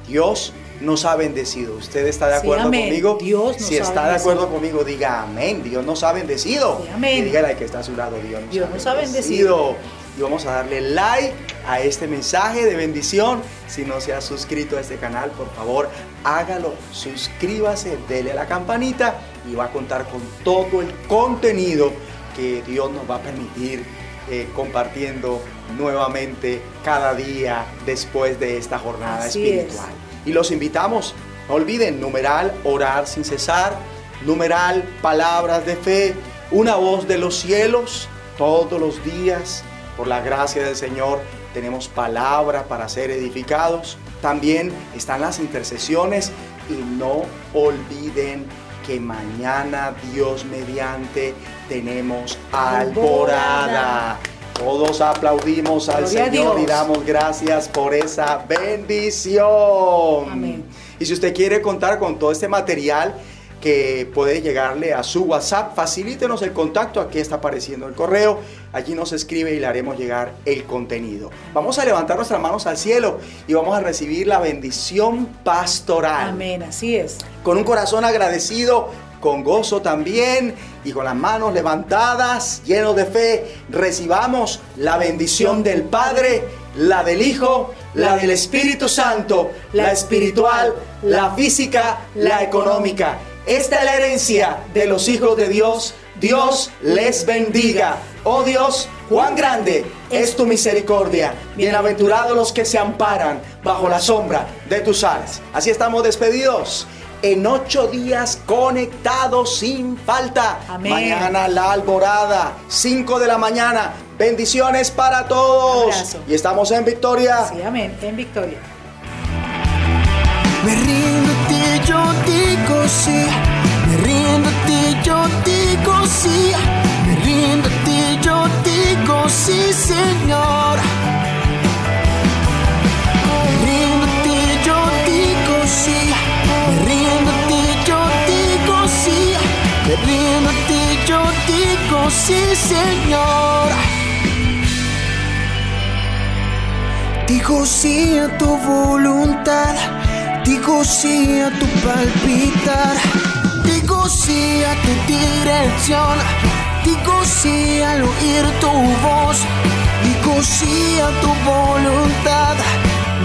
Dios nos ha bendecido. ¿Usted está de Sí, acuerdo amén. conmigo? Dios nos si ha está de bendecido. acuerdo conmigo, diga amén. Dios nos ha bendecido. Sí, amén. Y dígale al que está a su lado, Dios nos, Dios ha, nos ha bendecido. Y vamos a darle like a este mensaje de bendición. Si no se ha suscrito a este canal, por favor, hágalo. Suscríbase, dele a la campanita y va a contar con todo el contenido que Dios nos va a permitir eh, compartiendo nuevamente cada día después de esta jornada Así espiritual. Y los invitamos, no olviden, numeral, orar sin cesar, numeral, palabras de fe, una voz de los cielos, todos los días, por la gracia del Señor, tenemos palabra para ser edificados. También están las intercesiones y no olviden que mañana, Dios mediante, tenemos alborada. Todos aplaudimos al Gloria Señor y damos gracias por esa bendición. Amén. Y si usted quiere contar con todo este material que puede llegarle a su WhatsApp, facilítenos el contacto. Aquí está apareciendo el correo. Allí nos escribe y le haremos llegar el contenido. Vamos a levantar nuestras manos al cielo y vamos a recibir la bendición pastoral Amén, así es. con un corazón agradecido, con gozo también y con las manos levantadas, llenos de fe, recibamos la bendición del Padre, la del Hijo, la del Espíritu Santo, la espiritual, la física, la económica. Esta es la herencia de los hijos de Dios. Dios les bendiga. Oh Dios, cuán grande es tu misericordia. Bienaventurados los que se amparan bajo la sombra de tus alas. Así estamos despedidos. En ocho días conectados sin falta. Amén. Mañana la alborada, 5 de la mañana. Bendiciones para todos. Y estamos en victoria. Sí, amén, en victoria. Me yo digo sí. Me rindo a ti, yo digo sí. Me rindo a ti, yo digo sí, Señor. Me rindo a ti, yo digo sí. Me rindo a ti, yo digo sí. Me ti, digo sí, Señor. Digo sí a tu voluntad, Digo sí a tu palpitar, digo sí a tu dirección, digo sí al oír tu voz, digo sí a tu voluntad,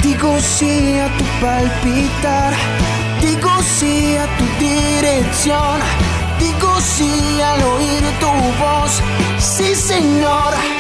digo sí a tu palpitar, digo sí a tu dirección, digo sí al oír tu voz, sí Señor.